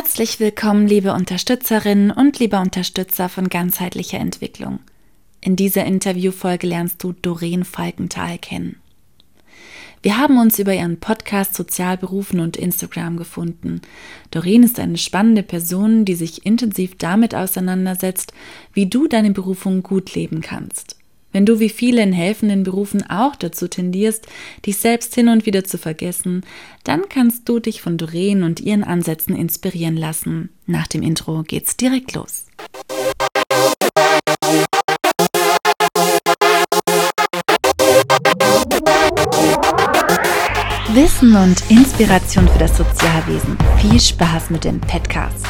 Herzlich willkommen, liebe Unterstützerinnen und liebe Unterstützer von ganzheitlicher Entwicklung. In dieser Interviewfolge lernst du Doreen Falkenthal kennen. Wir haben uns über ihren Podcast Sozialberufen und Instagram gefunden. Doreen ist eine spannende Person, die sich intensiv damit auseinandersetzt, wie du deine Berufung gut leben kannst. Wenn du wie viele in helfenden Berufen auch dazu tendierst, dich selbst hin und wieder zu vergessen, dann kannst du dich von Doreen und ihren Ansätzen inspirieren lassen. Nach dem Intro geht's direkt los. Wissen und Inspiration für das Sozialwesen. Viel Spaß mit dem Podcast.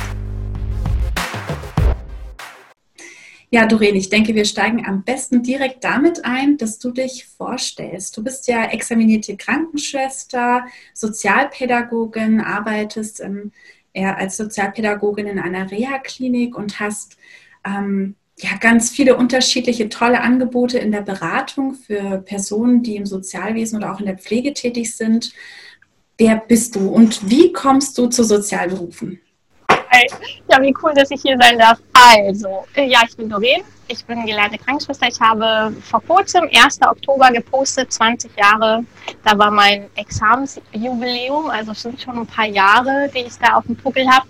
Ja, Doreen, ich denke, wir steigen am besten direkt damit ein, dass du dich vorstellst. Du bist ja examinierte Krankenschwester, Sozialpädagogin, arbeitest ähm, eher als Sozialpädagogin in einer Reha-Klinik und hast ähm, ja ganz viele unterschiedliche tolle Angebote in der Beratung für Personen, die im Sozialwesen oder auch in der Pflege tätig sind. Wer bist du und wie kommst du zu Sozialberufen? Ja, wie cool, dass ich hier sein darf. Also, ja, ich bin Doreen. Ich bin gelernte Krankenschwester. Ich habe vor kurzem, 1. Oktober, gepostet, 20 Jahre. Da war mein Examensjubiläum. Also es sind schon ein paar Jahre, die ich da auf dem Puckel habe.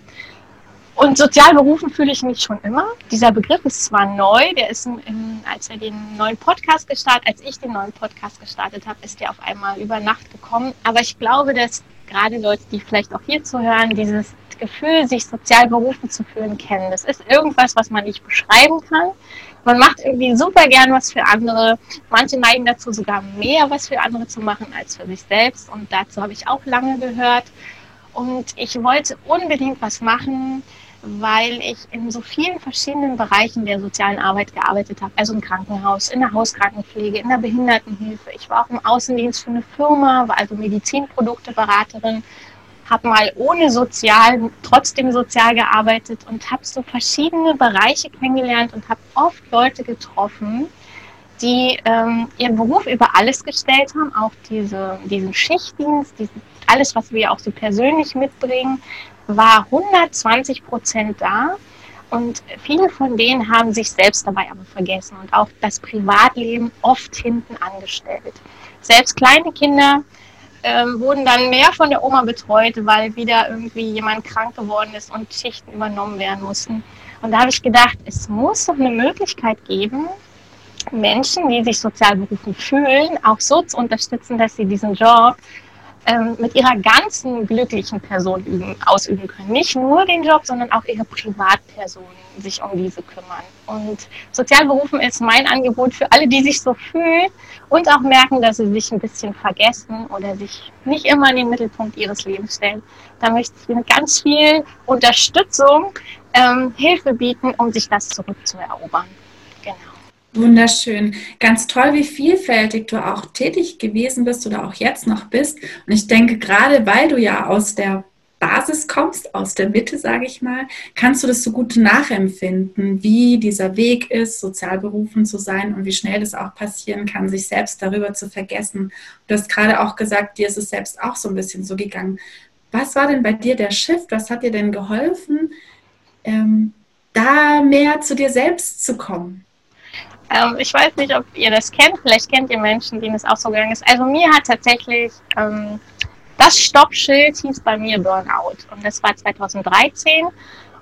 Und sozial berufen fühle ich mich schon immer. Dieser Begriff ist zwar neu, der ist, in, als wir den neuen Podcast gestartet, als ich den neuen Podcast gestartet habe, ist der auf einmal über Nacht gekommen. Aber ich glaube, dass gerade Leute, die vielleicht auch hier zuhören, dieses Gefühl, sich sozial berufen zu fühlen, kennen. Das ist irgendwas, was man nicht beschreiben kann. Man macht irgendwie super gern was für andere. Manche neigen dazu, sogar mehr was für andere zu machen als für sich selbst. Und dazu habe ich auch lange gehört. Und ich wollte unbedingt was machen, weil ich in so vielen verschiedenen Bereichen der sozialen Arbeit gearbeitet habe. Also im Krankenhaus, in der Hauskrankenpflege, in der Behindertenhilfe. Ich war auch im Außendienst für eine Firma, war also Medizinprodukteberaterin habe mal ohne sozial, trotzdem sozial gearbeitet und habe so verschiedene Bereiche kennengelernt und habe oft Leute getroffen, die ähm, ihren Beruf über alles gestellt haben, auch diese, diesen Schichtdienst, diese, alles, was wir auch so persönlich mitbringen, war 120 Prozent da. Und viele von denen haben sich selbst dabei aber vergessen und auch das Privatleben oft hinten angestellt. Selbst kleine Kinder ähm, wurden dann mehr von der Oma betreut, weil wieder irgendwie jemand krank geworden ist und Schichten übernommen werden mussten. Und da habe ich gedacht, es muss doch eine Möglichkeit geben, Menschen, die sich sozial berufen fühlen, auch so zu unterstützen, dass sie diesen Job ähm, mit ihrer ganzen glücklichen Person üben, ausüben können. Nicht nur den Job, sondern auch ihre Privatpersonen sich um diese kümmern. Und Sozialberufen ist mein Angebot für alle, die sich so fühlen und auch merken, dass sie sich ein bisschen vergessen oder sich nicht immer in den Mittelpunkt ihres Lebens stellen. Da möchte ich Ihnen ganz viel Unterstützung, ähm, Hilfe bieten, um sich das zurückzuerobern. Wunderschön. Ganz toll, wie vielfältig du auch tätig gewesen bist oder auch jetzt noch bist. Und ich denke, gerade weil du ja aus der Basis kommst, aus der Mitte, sage ich mal, kannst du das so gut nachempfinden, wie dieser Weg ist, sozial berufen zu sein und wie schnell das auch passieren kann, sich selbst darüber zu vergessen. Du hast gerade auch gesagt, dir ist es selbst auch so ein bisschen so gegangen. Was war denn bei dir der Shift? Was hat dir denn geholfen, ähm, da mehr zu dir selbst zu kommen? Ähm, ich weiß nicht, ob ihr das kennt. Vielleicht kennt ihr Menschen, denen es auch so gegangen ist. Also mir hat tatsächlich ähm, das Stoppschild hieß bei mir Burnout. Und das war 2013.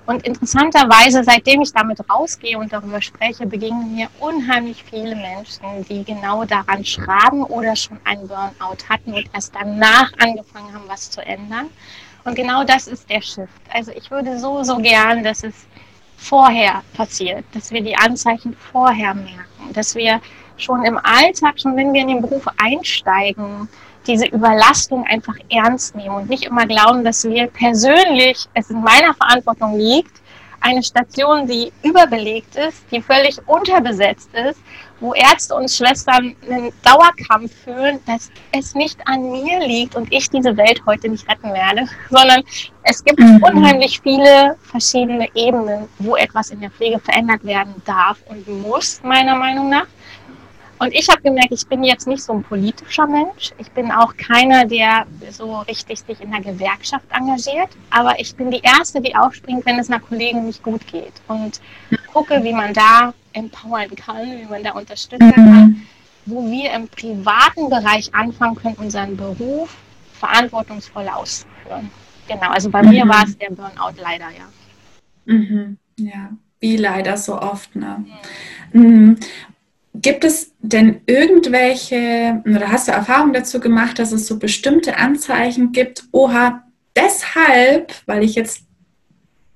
Und interessanterweise, seitdem ich damit rausgehe und darüber spreche, begegnen mir unheimlich viele Menschen, die genau daran schraben oder schon einen Burnout hatten und erst danach angefangen haben, was zu ändern. Und genau das ist der Shift. Also ich würde so, so gern, dass es vorher passiert, dass wir die Anzeichen vorher merken, dass wir schon im Alltag, schon wenn wir in den Beruf einsteigen, diese Überlastung einfach ernst nehmen und nicht immer glauben, dass wir persönlich, es in meiner Verantwortung liegt, eine Station, die überbelegt ist, die völlig unterbesetzt ist, wo Ärzte und Schwestern einen Dauerkampf führen, dass es nicht an mir liegt und ich diese Welt heute nicht retten werde, sondern es gibt mhm. unheimlich viele verschiedene Ebenen, wo etwas in der Pflege verändert werden darf und muss, meiner Meinung nach. Und ich habe gemerkt, ich bin jetzt nicht so ein politischer Mensch. Ich bin auch keiner, der so richtig sich in der Gewerkschaft engagiert. Aber ich bin die Erste, die aufspringt, wenn es einer Kollegin nicht gut geht. Und gucke, wie man da empowern kann, wie man da unterstützen kann. Wo wir im privaten Bereich anfangen können, unseren Beruf verantwortungsvoll auszuführen. Genau, also bei mhm. mir war es der Burnout leider, ja. Mhm. Ja, wie leider so oft. Ne? Mhm. Gibt es denn irgendwelche, oder hast du Erfahrungen dazu gemacht, dass es so bestimmte Anzeichen gibt, oha, deshalb, weil ich jetzt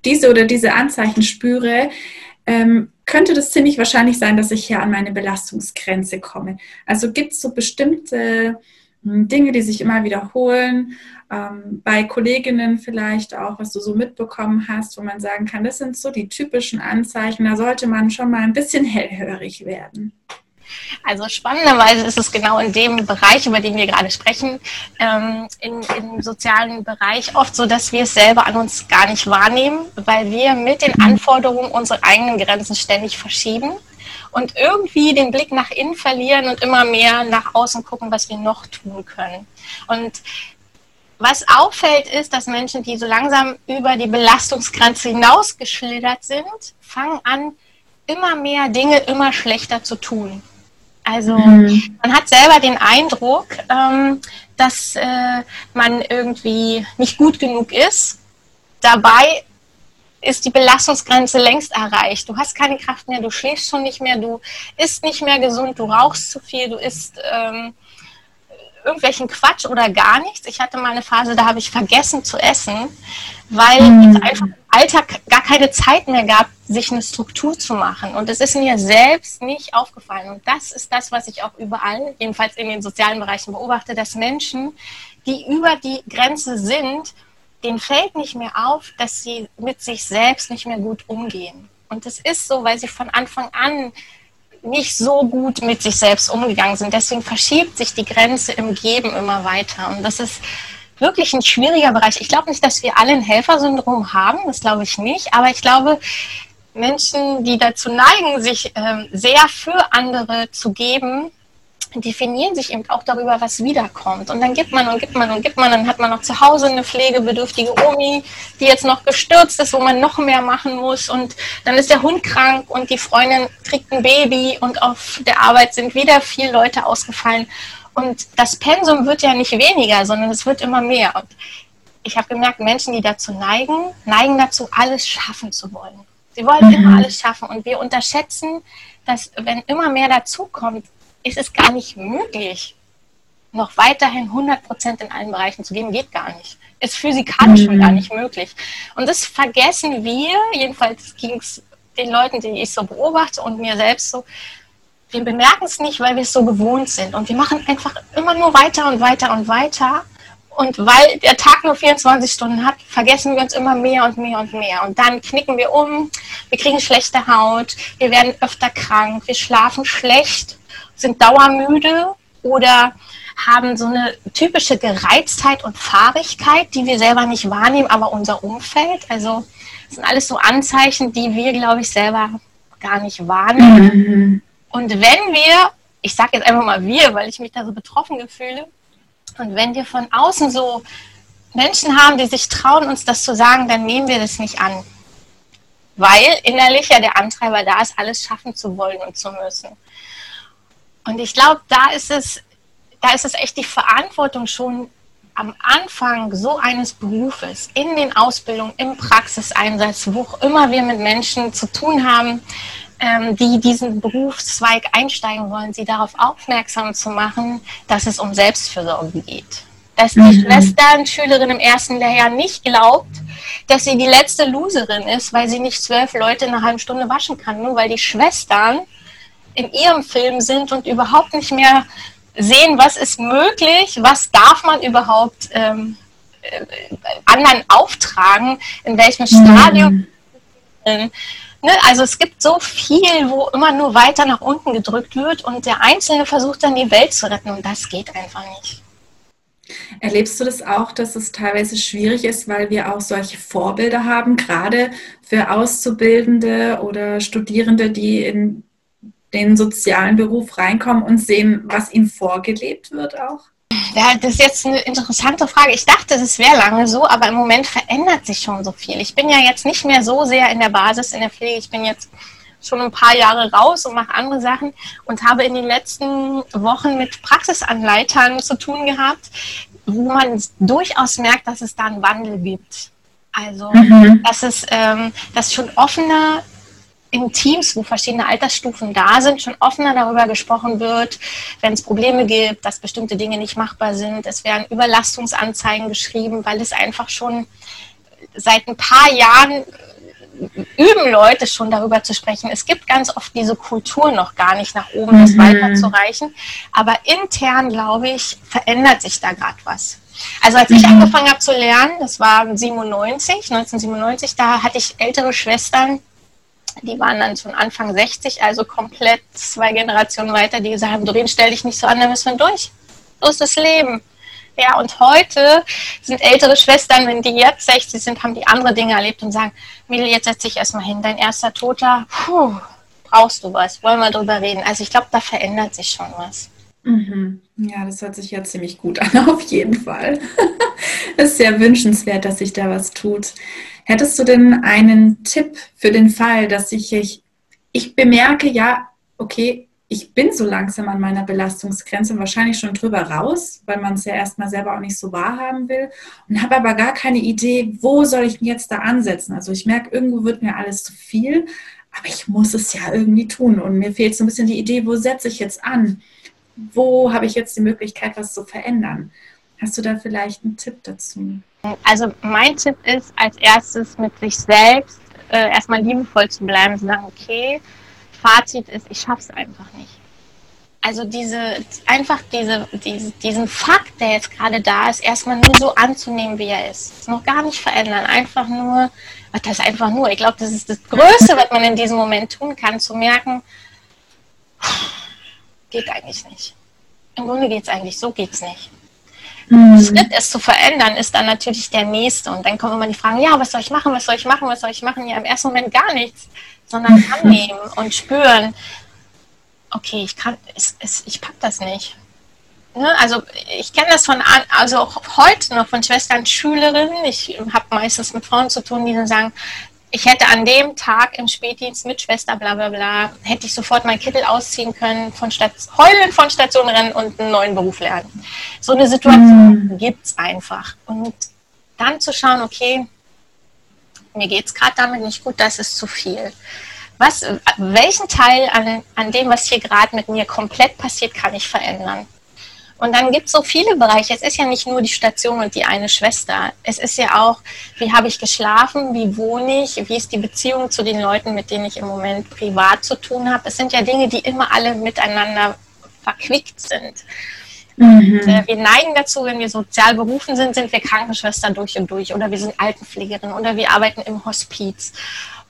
diese oder diese Anzeichen spüre, ähm, könnte das ziemlich wahrscheinlich sein, dass ich hier an meine Belastungsgrenze komme. Also gibt es so bestimmte Dinge, die sich immer wiederholen, ähm, bei Kolleginnen vielleicht auch, was du so mitbekommen hast, wo man sagen kann, das sind so die typischen Anzeichen, da sollte man schon mal ein bisschen hellhörig werden. Also spannenderweise ist es genau in dem Bereich, über den wir gerade sprechen, ähm, in, im sozialen Bereich oft so, dass wir es selber an uns gar nicht wahrnehmen, weil wir mit den Anforderungen unsere eigenen Grenzen ständig verschieben und irgendwie den Blick nach innen verlieren und immer mehr nach außen gucken, was wir noch tun können. Und was auffällt, ist, dass Menschen, die so langsam über die Belastungsgrenze hinausgeschildert sind, fangen an, immer mehr Dinge immer schlechter zu tun. Also mhm. man hat selber den Eindruck, ähm, dass äh, man irgendwie nicht gut genug ist. Dabei ist die Belastungsgrenze längst erreicht. Du hast keine Kraft mehr, du schläfst schon nicht mehr, du isst nicht mehr gesund, du rauchst zu viel, du isst ähm, irgendwelchen Quatsch oder gar nichts. Ich hatte mal eine Phase, da habe ich vergessen zu essen, weil mhm. es einfach im Alltag gar keine Zeit mehr gab, sich eine Struktur zu machen. Und es ist mir selbst nicht aufgefallen. Und das ist das, was ich auch überall, jedenfalls in den sozialen Bereichen beobachte, dass Menschen, die über die Grenze sind, denen fällt nicht mehr auf, dass sie mit sich selbst nicht mehr gut umgehen. Und das ist so, weil sie von Anfang an nicht so gut mit sich selbst umgegangen sind. Deswegen verschiebt sich die Grenze im Geben immer weiter. Und das ist wirklich ein schwieriger Bereich. Ich glaube nicht, dass wir alle ein Helfersyndrom haben, das glaube ich nicht, aber ich glaube, Menschen, die dazu neigen, sich äh, sehr für andere zu geben, definieren sich eben auch darüber, was wiederkommt. Und dann gibt man und gibt man und gibt man. Dann hat man noch zu Hause eine pflegebedürftige Omi, die jetzt noch gestürzt ist, wo man noch mehr machen muss. Und dann ist der Hund krank und die Freundin kriegt ein Baby und auf der Arbeit sind wieder vier Leute ausgefallen. Und das Pensum wird ja nicht weniger, sondern es wird immer mehr. Und ich habe gemerkt, Menschen, die dazu neigen, neigen dazu, alles schaffen zu wollen. Sie wollen mhm. immer alles schaffen. Und wir unterschätzen, dass wenn immer mehr dazukommt, ist es gar nicht möglich, noch weiterhin 100 Prozent in allen Bereichen zu geben, geht gar nicht. Ist physikalisch mhm. schon gar nicht möglich. Und das vergessen wir, jedenfalls ging es den Leuten, die ich so beobachte und mir selbst so, wir bemerken es nicht, weil wir es so gewohnt sind. Und wir machen einfach immer nur weiter und weiter und weiter. Und weil der Tag nur 24 Stunden hat, vergessen wir uns immer mehr und mehr und mehr. Und dann knicken wir um, wir kriegen schlechte Haut, wir werden öfter krank, wir schlafen schlecht sind dauermüde oder haben so eine typische Gereiztheit und Fahrigkeit, die wir selber nicht wahrnehmen, aber unser Umfeld. Also das sind alles so Anzeichen, die wir, glaube ich, selber gar nicht wahrnehmen. Mhm. Und wenn wir, ich sage jetzt einfach mal wir, weil ich mich da so betroffen gefühle, und wenn wir von außen so Menschen haben, die sich trauen, uns das zu sagen, dann nehmen wir das nicht an. Weil innerlich ja der Antreiber da ist, alles schaffen zu wollen und zu müssen. Und ich glaube, da ist es, da ist es echt die Verantwortung schon am Anfang so eines Berufes, in den Ausbildungen, im Praxiseinsatz, wo auch immer wir mit Menschen zu tun haben, ähm, die diesen Berufszweig einsteigen wollen, sie darauf aufmerksam zu machen, dass es um Selbstfürsorge geht. Dass die mhm. Schwestern-Schülerin im ersten Lehrjahr nicht glaubt, dass sie die letzte Loserin ist, weil sie nicht zwölf Leute in einer halben Stunde waschen kann, nur weil die Schwestern in ihrem Film sind und überhaupt nicht mehr sehen, was ist möglich, was darf man überhaupt ähm, äh, anderen auftragen, in welchem Stadium. Mhm. Ne? Also es gibt so viel, wo immer nur weiter nach unten gedrückt wird und der Einzelne versucht dann die Welt zu retten und das geht einfach nicht. Erlebst du das auch, dass es teilweise schwierig ist, weil wir auch solche Vorbilder haben, gerade für Auszubildende oder Studierende, die in den sozialen Beruf reinkommen und sehen, was ihnen vorgelebt wird auch? Ja, das ist jetzt eine interessante Frage. Ich dachte, es wäre lange so, aber im Moment verändert sich schon so viel. Ich bin ja jetzt nicht mehr so sehr in der Basis in der Pflege. Ich bin jetzt schon ein paar Jahre raus und mache andere Sachen und habe in den letzten Wochen mit Praxisanleitern zu tun gehabt, wo man durchaus merkt, dass es da einen Wandel gibt. Also, mhm. dass es ähm, dass schon offener in Teams, wo verschiedene Altersstufen da sind, schon offener darüber gesprochen wird, wenn es Probleme gibt, dass bestimmte Dinge nicht machbar sind. Es werden Überlastungsanzeigen geschrieben, weil es einfach schon seit ein paar Jahren üben Leute schon darüber zu sprechen. Es gibt ganz oft diese Kultur noch gar nicht nach oben, das mhm. weiterzureichen. Aber intern, glaube ich, verändert sich da gerade was. Also als ich mhm. angefangen habe zu lernen, das war 97, 1997, da hatte ich ältere Schwestern, die waren dann schon Anfang 60, also komplett zwei Generationen weiter, die gesagt haben, Doreen, stell dich nicht so an, dann müssen wir durch. So ist das Leben. Ja, und heute sind ältere Schwestern, wenn die jetzt 60 sind, haben die andere Dinge erlebt und sagen, Mädel, jetzt setz dich erstmal hin, dein erster Toter, puh, brauchst du was, wollen wir drüber reden. Also ich glaube, da verändert sich schon was. Mhm. Ja, das hört sich ja ziemlich gut an, auf jeden Fall. Es ist sehr wünschenswert, dass sich da was tut. Hättest du denn einen Tipp für den Fall, dass ich, ich, ich bemerke, ja, okay, ich bin so langsam an meiner Belastungsgrenze, wahrscheinlich schon drüber raus, weil man es ja erstmal selber auch nicht so wahrhaben will und habe aber gar keine Idee, wo soll ich jetzt da ansetzen. Also ich merke, irgendwo wird mir alles zu viel, aber ich muss es ja irgendwie tun und mir fehlt so ein bisschen die Idee, wo setze ich jetzt an? Wo habe ich jetzt die Möglichkeit, was zu verändern? Hast du da vielleicht einen Tipp dazu? Also mein Tipp ist, als erstes mit sich selbst äh, erstmal liebevoll zu bleiben, zu sagen, okay, Fazit ist, ich schaffe es einfach nicht. Also diese, einfach diese, diese, diesen Fakt, der jetzt gerade da ist, erstmal nur so anzunehmen, wie er ist. Das noch gar nicht verändern. Einfach nur, das ist einfach nur, ich glaube, das ist das Größte, was man in diesem Moment tun kann, zu merken, geht eigentlich nicht. Im Grunde geht es eigentlich, so geht es nicht. Mhm. Schritt, es zu verändern, ist dann natürlich der nächste. Und dann kommen immer die Fragen, ja, was soll ich machen, was soll ich machen, was soll ich machen? Ja, im ersten Moment gar nichts, sondern mhm. annehmen und spüren, okay, ich kann, es, es, ich pack das nicht. Ne? Also ich kenne das von, also auch heute noch von Schwestern, Schülerinnen. Ich habe meistens mit Frauen zu tun, die dann sagen, ich hätte an dem Tag im Spätdienst mit Schwester bla bla bla, hätte ich sofort meinen Kittel ausziehen können, von Stat heulen von Station rennen und einen neuen Beruf lernen. So eine Situation mhm. gibt es einfach. Und dann zu schauen, okay, mir geht es gerade damit nicht gut, das ist zu viel. Was, welchen Teil an, an dem, was hier gerade mit mir komplett passiert, kann ich verändern? Und dann gibt es so viele Bereiche. Es ist ja nicht nur die Station und die eine Schwester. Es ist ja auch, wie habe ich geschlafen, wie wohne ich, wie ist die Beziehung zu den Leuten, mit denen ich im Moment privat zu tun habe. Es sind ja Dinge, die immer alle miteinander verquickt sind. Mhm. Und, äh, wir neigen dazu, wenn wir sozial berufen sind, sind wir Krankenschwester durch und durch oder wir sind Altenpflegerin oder wir arbeiten im Hospiz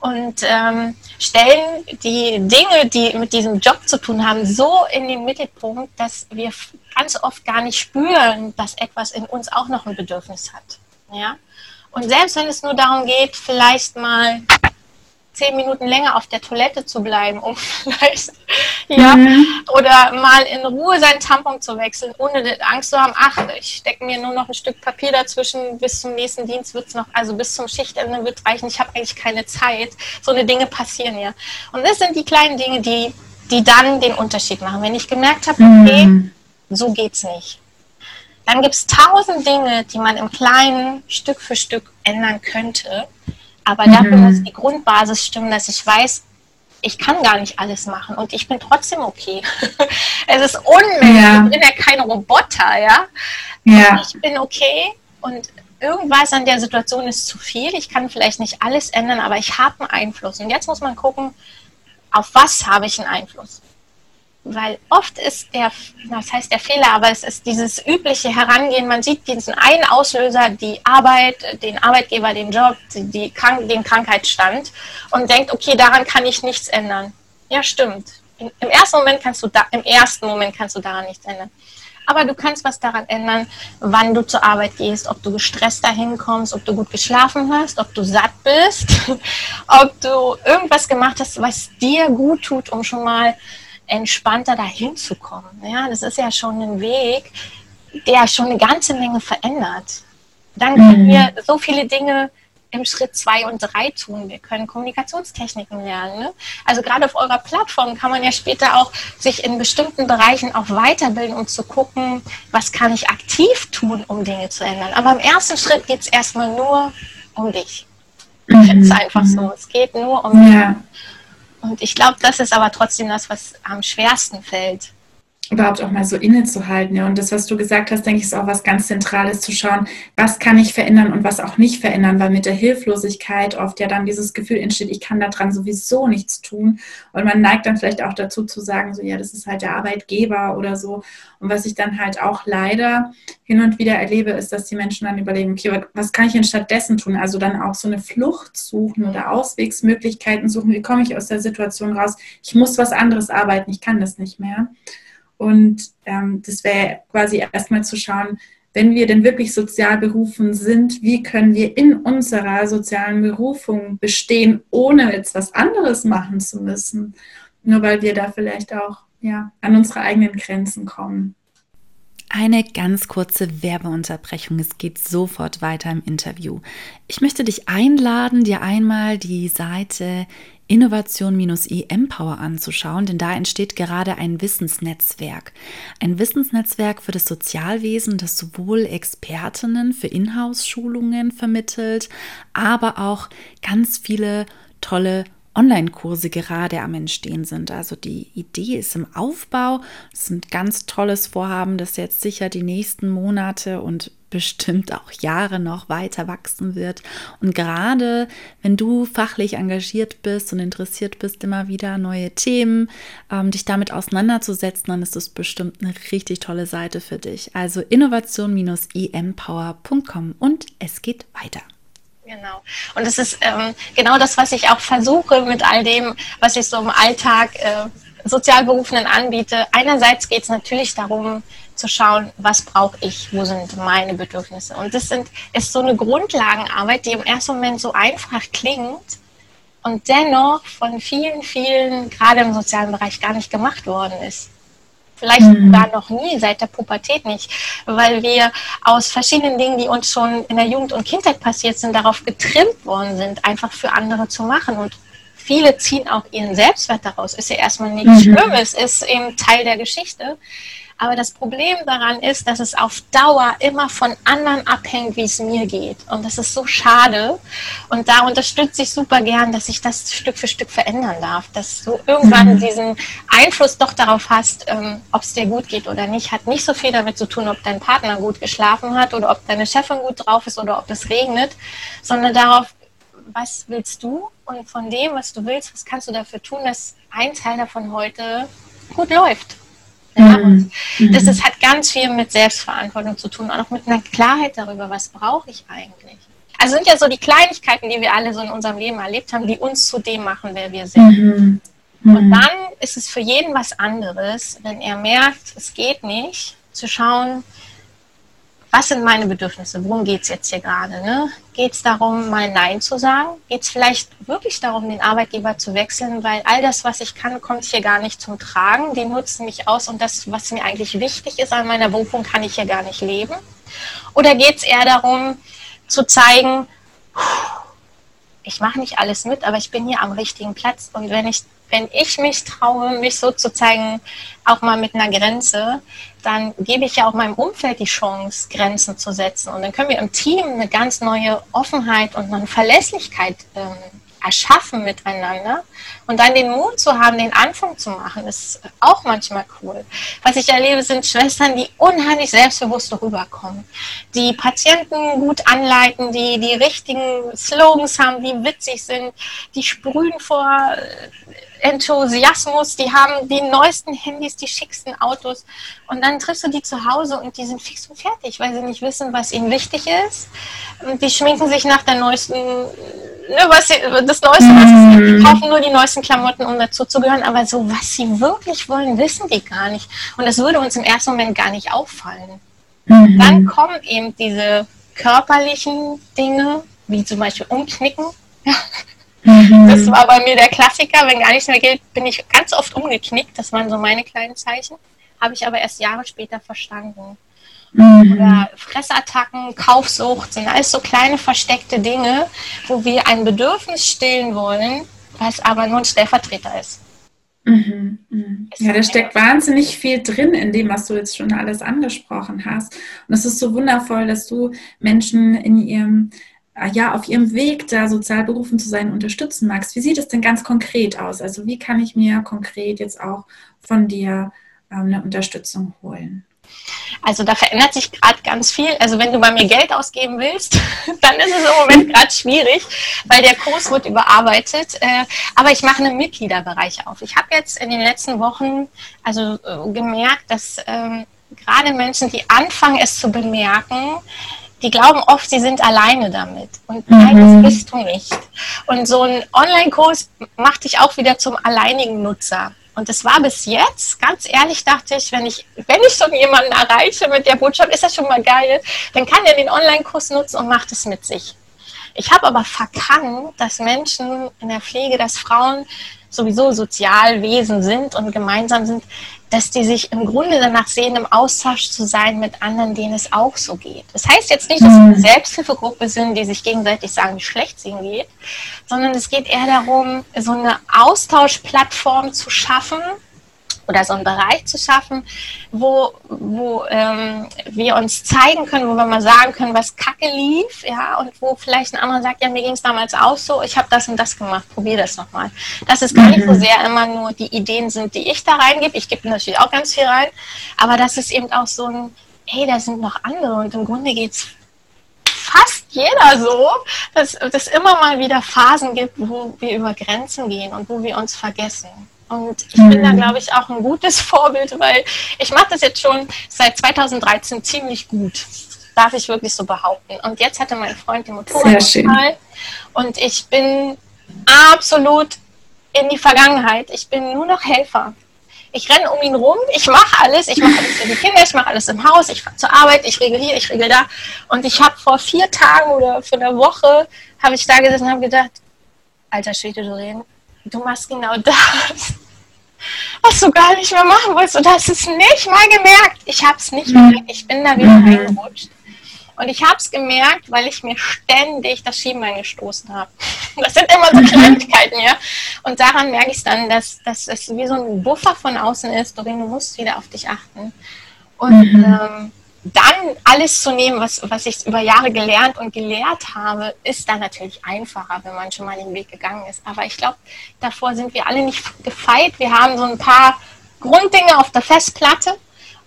und ähm, stellen die Dinge, die mit diesem Job zu tun haben, so in den Mittelpunkt, dass wir ganz oft gar nicht spüren, dass etwas in uns auch noch ein Bedürfnis hat. Ja? Und selbst wenn es nur darum geht, vielleicht mal zehn Minuten länger auf der Toilette zu bleiben, um vielleicht, ja, mhm. oder mal in Ruhe sein Tampon zu wechseln, ohne Angst zu haben, ach, ich stecke mir nur noch ein Stück Papier dazwischen, bis zum nächsten Dienst wird es noch, also bis zum Schichtende wird reichen, ich habe eigentlich keine Zeit. So eine Dinge passieren ja. Und das sind die kleinen Dinge, die, die dann den Unterschied machen. Wenn ich gemerkt habe, okay, mhm. so geht's nicht. Dann gibt es tausend Dinge, die man im Kleinen Stück für Stück ändern könnte aber mhm. dafür muss die Grundbasis stimmen, dass ich weiß, ich kann gar nicht alles machen und ich bin trotzdem okay. es ist unmöglich. Ja. Ich bin ja kein Roboter, ja. ja. Ich bin okay und irgendwas an der Situation ist zu viel. Ich kann vielleicht nicht alles ändern, aber ich habe einen Einfluss. Und jetzt muss man gucken, auf was habe ich einen Einfluss weil oft ist der, das heißt der Fehler, aber es ist dieses übliche Herangehen, man sieht diesen einen Auslöser, die Arbeit, den Arbeitgeber, den Job, die, Krank den Krankheitsstand und denkt, okay, daran kann ich nichts ändern. Ja, stimmt. Im ersten Moment kannst du da, im ersten Moment kannst du daran nichts ändern. Aber du kannst was daran ändern, wann du zur Arbeit gehst, ob du gestresst dahin kommst, ob du gut geschlafen hast, ob du satt bist, ob du irgendwas gemacht hast, was dir gut tut, um schon mal entspannter dahin zu kommen. Ja, das ist ja schon ein Weg, der schon eine ganze Menge verändert. Dann können mhm. wir so viele Dinge im Schritt zwei und drei tun. Wir können Kommunikationstechniken lernen. Ne? Also gerade auf eurer Plattform kann man ja später auch sich in bestimmten Bereichen auch weiterbilden, um zu gucken, was kann ich aktiv tun, um Dinge zu ändern. Aber im ersten Schritt geht es erstmal nur um dich. Ich finde es mhm. einfach so. Es geht nur um dich. Und ich glaube, das ist aber trotzdem das, was am schwersten fällt überhaupt auch mal so innezuhalten. Ja. Und das, was du gesagt hast, denke ich, ist auch was ganz Zentrales zu schauen, was kann ich verändern und was auch nicht verändern, weil mit der Hilflosigkeit oft ja dann dieses Gefühl entsteht, ich kann daran sowieso nichts tun. Und man neigt dann vielleicht auch dazu zu sagen, so ja, das ist halt der Arbeitgeber oder so. Und was ich dann halt auch leider hin und wieder erlebe, ist, dass die Menschen dann überlegen, okay, was kann ich denn stattdessen tun? Also dann auch so eine Flucht suchen oder Auswegsmöglichkeiten suchen. Wie komme ich aus der Situation raus? Ich muss was anderes arbeiten, ich kann das nicht mehr. Und ähm, das wäre quasi erstmal zu schauen, wenn wir denn wirklich sozial berufen sind, wie können wir in unserer sozialen Berufung bestehen, ohne jetzt was anderes machen zu müssen? Nur weil wir da vielleicht auch ja, an unsere eigenen Grenzen kommen. Eine ganz kurze Werbeunterbrechung. Es geht sofort weiter im Interview. Ich möchte dich einladen, dir einmal die Seite Innovation-IM-Power anzuschauen, denn da entsteht gerade ein Wissensnetzwerk. Ein Wissensnetzwerk für das Sozialwesen, das sowohl Expertinnen für Inhouse-Schulungen vermittelt, aber auch ganz viele tolle Online-Kurse gerade am Entstehen sind. Also die Idee ist im Aufbau. Es ist ein ganz tolles Vorhaben, das jetzt sicher die nächsten Monate und bestimmt auch Jahre noch weiter wachsen wird. Und gerade wenn du fachlich engagiert bist und interessiert bist, immer wieder neue Themen, ähm, dich damit auseinanderzusetzen, dann ist das bestimmt eine richtig tolle Seite für dich. Also innovation-empower.com und es geht weiter. Genau. Und das ist ähm, genau das, was ich auch versuche mit all dem, was ich so im Alltag äh, Sozialberufenen anbiete. Einerseits geht es natürlich darum, zu schauen, was brauche ich, wo sind meine Bedürfnisse. Und das sind, ist so eine Grundlagenarbeit, die im ersten Moment so einfach klingt und dennoch von vielen, vielen, gerade im sozialen Bereich, gar nicht gemacht worden ist. Vielleicht mhm. sogar noch nie, seit der Pubertät nicht, weil wir aus verschiedenen Dingen, die uns schon in der Jugend und Kindheit passiert sind, darauf getrimmt worden sind, einfach für andere zu machen. Und viele ziehen auch ihren Selbstwert daraus. Ist ja erstmal nichts mhm. Schlimmes, ist eben Teil der Geschichte. Aber das Problem daran ist, dass es auf Dauer immer von anderen abhängt, wie es mir geht. Und das ist so schade. Und da unterstütze ich super gern, dass ich das Stück für Stück verändern darf. Dass du irgendwann mhm. diesen Einfluss doch darauf hast, ähm, ob es dir gut geht oder nicht. Hat nicht so viel damit zu tun, ob dein Partner gut geschlafen hat oder ob deine Chefin gut drauf ist oder ob es regnet, sondern darauf, was willst du und von dem, was du willst, was kannst du dafür tun, dass ein Teil davon heute gut läuft. Ja, mhm. das ist, hat ganz viel mit Selbstverantwortung zu tun und auch mit einer Klarheit darüber, was brauche ich eigentlich. Also sind ja so die Kleinigkeiten, die wir alle so in unserem Leben erlebt haben, die uns zu dem machen, wer wir sind. Mhm. Mhm. Und dann ist es für jeden was anderes, wenn er merkt, es geht nicht, zu schauen, was sind meine Bedürfnisse? Worum geht es jetzt hier gerade? Ne? Geht es darum, mal Nein zu sagen? Geht es vielleicht wirklich darum, den Arbeitgeber zu wechseln, weil all das, was ich kann, kommt hier gar nicht zum Tragen. Die nutzen mich aus und das, was mir eigentlich wichtig ist an meiner Berufung, kann ich hier gar nicht leben. Oder geht es eher darum, zu zeigen, ich mache nicht alles mit, aber ich bin hier am richtigen Platz. Und wenn ich, wenn ich mich traue, mich so zu zeigen, auch mal mit einer Grenze, dann gebe ich ja auch meinem Umfeld die Chance, Grenzen zu setzen. Und dann können wir im Team eine ganz neue Offenheit und eine Verlässlichkeit ähm, erschaffen miteinander. Und dann den Mut zu haben, den Anfang zu machen, ist auch manchmal cool. Was ich erlebe, sind Schwestern, die unheimlich selbstbewusst rüberkommen, die Patienten gut anleiten, die die richtigen Slogans haben, die witzig sind, die sprühen vor Enthusiasmus, die haben die neuesten Handys, die schicksten Autos und dann triffst du die zu Hause und die sind fix und fertig, weil sie nicht wissen, was ihnen wichtig ist. Und die schminken sich nach der neuesten, ne, was sie, das Neueste, was sie mhm. kaufen nur die neuesten Klamotten, um dazu zu gehören, aber so, was sie wirklich wollen, wissen die gar nicht. Und das würde uns im ersten Moment gar nicht auffallen. Mhm. Dann kommen eben diese körperlichen Dinge, wie zum Beispiel umknicken. Ja Mhm. Das war bei mir der Klassiker. Wenn gar nichts mehr gilt, bin ich ganz oft umgeknickt. Das waren so meine kleinen Zeichen. Habe ich aber erst Jahre später verstanden. Mhm. Oder Fressattacken, Kaufsucht sind alles so kleine versteckte Dinge, wo wir ein Bedürfnis stillen wollen, was aber nur ein Stellvertreter ist. Mhm, mh. Ja, da steckt wahnsinnig viel drin in dem, was du jetzt schon alles angesprochen hast. Und es ist so wundervoll, dass du Menschen in ihrem, ja, auf ihrem Weg, da sozial berufen zu sein, unterstützen magst. Wie sieht es denn ganz konkret aus? Also wie kann ich mir konkret jetzt auch von dir ähm, eine Unterstützung holen? Also da verändert sich gerade ganz viel. Also wenn du bei mir Geld ausgeben willst, dann ist es im Moment gerade schwierig, weil der Kurs wird überarbeitet. Äh, aber ich mache einen Mitgliederbereich auf. Ich habe jetzt in den letzten Wochen also äh, gemerkt, dass ähm, gerade Menschen, die anfangen, es zu bemerken, die glauben oft, sie sind alleine damit. Und nein, mhm. das bist du nicht. Und so ein Online-Kurs macht dich auch wieder zum alleinigen Nutzer. Und es war bis jetzt, ganz ehrlich dachte ich, wenn ich, wenn ich schon jemanden erreiche mit der Botschaft, ist das schon mal geil, dann kann er den Online-Kurs nutzen und macht es mit sich. Ich habe aber verkannt, dass Menschen in der Pflege, dass Frauen sowieso Sozialwesen sind und gemeinsam sind, dass die sich im Grunde danach sehen, im Austausch zu sein mit anderen, denen es auch so geht. Das heißt jetzt nicht, dass wir eine mhm. Selbsthilfegruppe sind, die sich gegenseitig sagen, wie schlecht es ihnen geht, sondern es geht eher darum, so eine Austauschplattform zu schaffen, oder so einen Bereich zu schaffen, wo, wo ähm, wir uns zeigen können, wo wir mal sagen können, was kacke lief, ja, und wo vielleicht ein anderer sagt, ja, mir ging es damals auch so, ich habe das und das gemacht, probier das nochmal. Dass es gar nicht so mhm. sehr immer nur die Ideen sind, die ich da reingebe, ich gebe natürlich auch ganz viel rein, aber das ist eben auch so ein, hey, da sind noch andere und im Grunde geht es fast jeder so, dass es immer mal wieder Phasen gibt, wo wir über Grenzen gehen und wo wir uns vergessen. Und ich bin da, mhm. glaube ich, auch ein gutes Vorbild, weil ich mache das jetzt schon seit 2013 ziemlich gut. Darf ich wirklich so behaupten. Und jetzt hatte mein Freund den Motorradunfall und ich bin absolut in die Vergangenheit. Ich bin nur noch Helfer. Ich renne um ihn rum, ich mache alles, ich mache alles für die Kinder, ich mache alles im Haus, ich fahre zur Arbeit, ich regel hier, ich regel da. Und ich habe vor vier Tagen oder für eine Woche, habe ich da gesessen und habe gedacht, alter Schwede, Doreen, du machst genau das was du gar nicht mehr machen wolltest. Und hast es nicht mal gemerkt. Ich habe es nicht mhm. gemerkt. Ich bin da wieder mhm. reingerutscht. Und ich habe es gemerkt, weil ich mir ständig das Schienbein gestoßen habe. Das sind immer so mhm. Kleinigkeiten, ja. Und daran merke ich dann, dass, dass es wie so ein Buffer von außen ist. Doreen, du musst wieder auf dich achten. Und mhm. ähm, dann alles zu nehmen, was, was ich über Jahre gelernt und gelehrt habe, ist dann natürlich einfacher, wenn man schon mal den Weg gegangen ist. Aber ich glaube, davor sind wir alle nicht gefeit. Wir haben so ein paar Grunddinge auf der Festplatte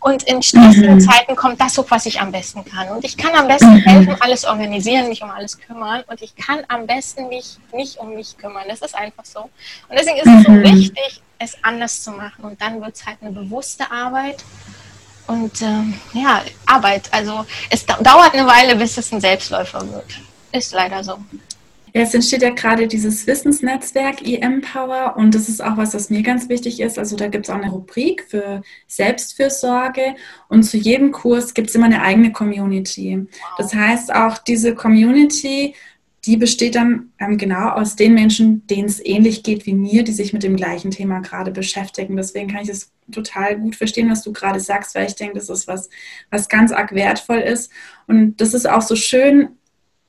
und in stressigen mhm. Zeiten kommt das hoch, was ich am besten kann. Und ich kann am besten mhm. helfen, alles organisieren, mich um alles kümmern. Und ich kann am besten mich nicht um mich kümmern. Das ist einfach so. Und deswegen ist es so mhm. wichtig, es anders zu machen. Und dann wird es halt eine bewusste Arbeit und ähm, ja, Arbeit. Also es dauert eine Weile, bis es ein Selbstläufer wird. Ist leider so. Ja, es entsteht ja gerade dieses Wissensnetzwerk EM-Power und das ist auch was, was mir ganz wichtig ist. Also da gibt es auch eine Rubrik für Selbstfürsorge und zu jedem Kurs gibt es immer eine eigene Community. Das heißt, auch diese Community die besteht dann ähm, genau aus den Menschen, denen es ähnlich geht wie mir, die sich mit dem gleichen Thema gerade beschäftigen. Deswegen kann ich es total gut verstehen, was du gerade sagst, weil ich denke, das ist was, was ganz arg wertvoll ist. Und das ist auch so schön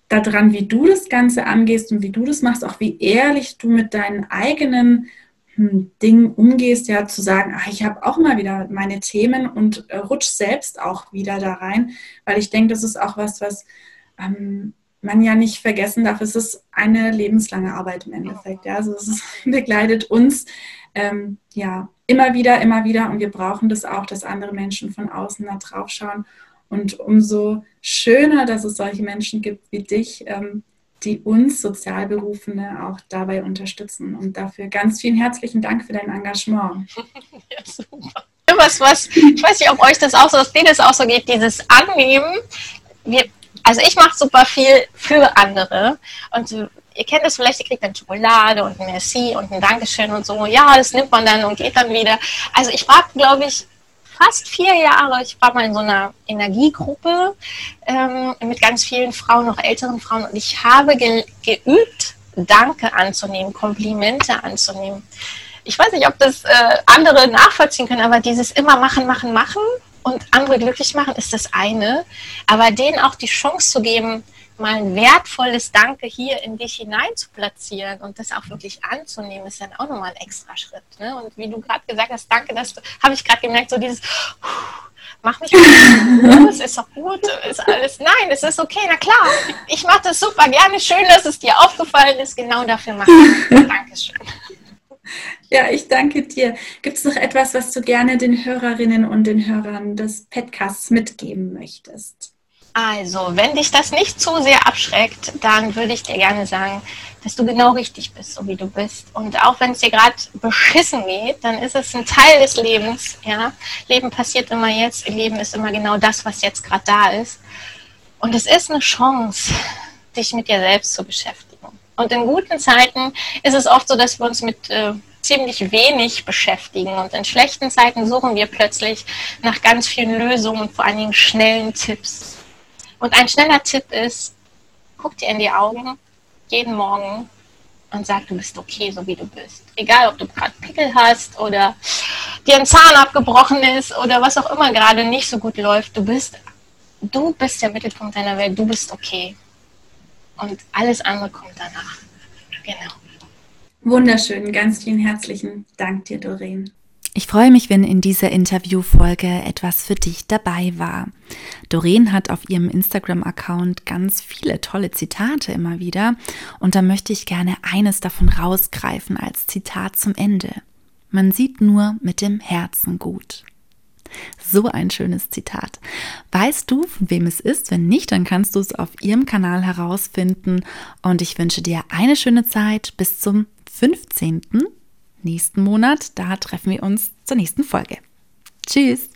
daran, wie du das Ganze angehst und wie du das machst, auch wie ehrlich du mit deinen eigenen hm, Dingen umgehst, ja, zu sagen, ach, ich habe auch mal wieder meine Themen und äh, rutsch selbst auch wieder da rein, weil ich denke, das ist auch was, was ähm, man ja nicht vergessen darf, es ist eine lebenslange Arbeit im Endeffekt. Ja? Also es ist, begleitet uns ähm, ja immer wieder, immer wieder und wir brauchen das auch, dass andere Menschen von außen da drauf schauen. Und umso schöner, dass es solche Menschen gibt wie dich, ähm, die uns Sozialberufene auch dabei unterstützen. Und dafür ganz vielen herzlichen Dank für dein Engagement. Ja, super. Was, was, ich weiß nicht, ob euch das auch so, dass denen das auch so geht, dieses Annehmen. Wir, also ich mache super viel für andere und ihr kennt es vielleicht, ihr kriegt dann Schokolade und ein Merci und ein Dankeschön und so. Ja, das nimmt man dann und geht dann wieder. Also ich war, glaube ich, fast vier Jahre, ich war mal in so einer Energiegruppe ähm, mit ganz vielen Frauen, noch älteren Frauen und ich habe ge geübt, Danke anzunehmen, Komplimente anzunehmen. Ich weiß nicht, ob das äh, andere nachvollziehen können, aber dieses immer machen, machen, machen und andere glücklich machen ist das eine. Aber denen auch die Chance zu geben, mal ein wertvolles Danke hier in dich hinein zu platzieren und das auch wirklich anzunehmen, ist dann auch nochmal ein extra Schritt. Ne? Und wie du gerade gesagt hast, danke, dass du, habe ich gerade gemerkt, so dieses, mach mich mal, es ist doch gut, ist alles, nein, es ist okay, na klar, ich mache das super gerne, schön, dass es dir aufgefallen ist, genau dafür mache ich Dankeschön. Ja, ich danke dir. Gibt es noch etwas, was du gerne den Hörerinnen und den Hörern des Podcasts mitgeben möchtest? Also, wenn dich das nicht zu sehr abschreckt, dann würde ich dir gerne sagen, dass du genau richtig bist, so wie du bist. Und auch wenn es dir gerade beschissen geht, dann ist es ein Teil des Lebens. Ja? Leben passiert immer jetzt, Leben ist immer genau das, was jetzt gerade da ist. Und es ist eine Chance, dich mit dir selbst zu beschäftigen. Und in guten Zeiten ist es oft so, dass wir uns mit äh, ziemlich wenig beschäftigen. Und in schlechten Zeiten suchen wir plötzlich nach ganz vielen Lösungen und vor allen Dingen schnellen Tipps. Und ein schneller Tipp ist, guck dir in die Augen jeden Morgen und sag, du bist okay, so wie du bist. Egal, ob du gerade Pickel hast oder dir ein Zahn abgebrochen ist oder was auch immer gerade nicht so gut läuft. Du bist, du bist der Mittelpunkt deiner Welt. Du bist okay. Und alles andere kommt danach. Genau. Wunderschön. Ganz vielen herzlichen Dank dir, Doreen. Ich freue mich, wenn in dieser Interviewfolge etwas für dich dabei war. Doreen hat auf ihrem Instagram-Account ganz viele tolle Zitate immer wieder und da möchte ich gerne eines davon rausgreifen als Zitat zum Ende. Man sieht nur mit dem Herzen gut. So ein schönes Zitat. Weißt du, von wem es ist? Wenn nicht, dann kannst du es auf ihrem Kanal herausfinden. Und ich wünsche dir eine schöne Zeit bis zum 15 nächsten Monat. Da treffen wir uns zur nächsten Folge. Tschüss!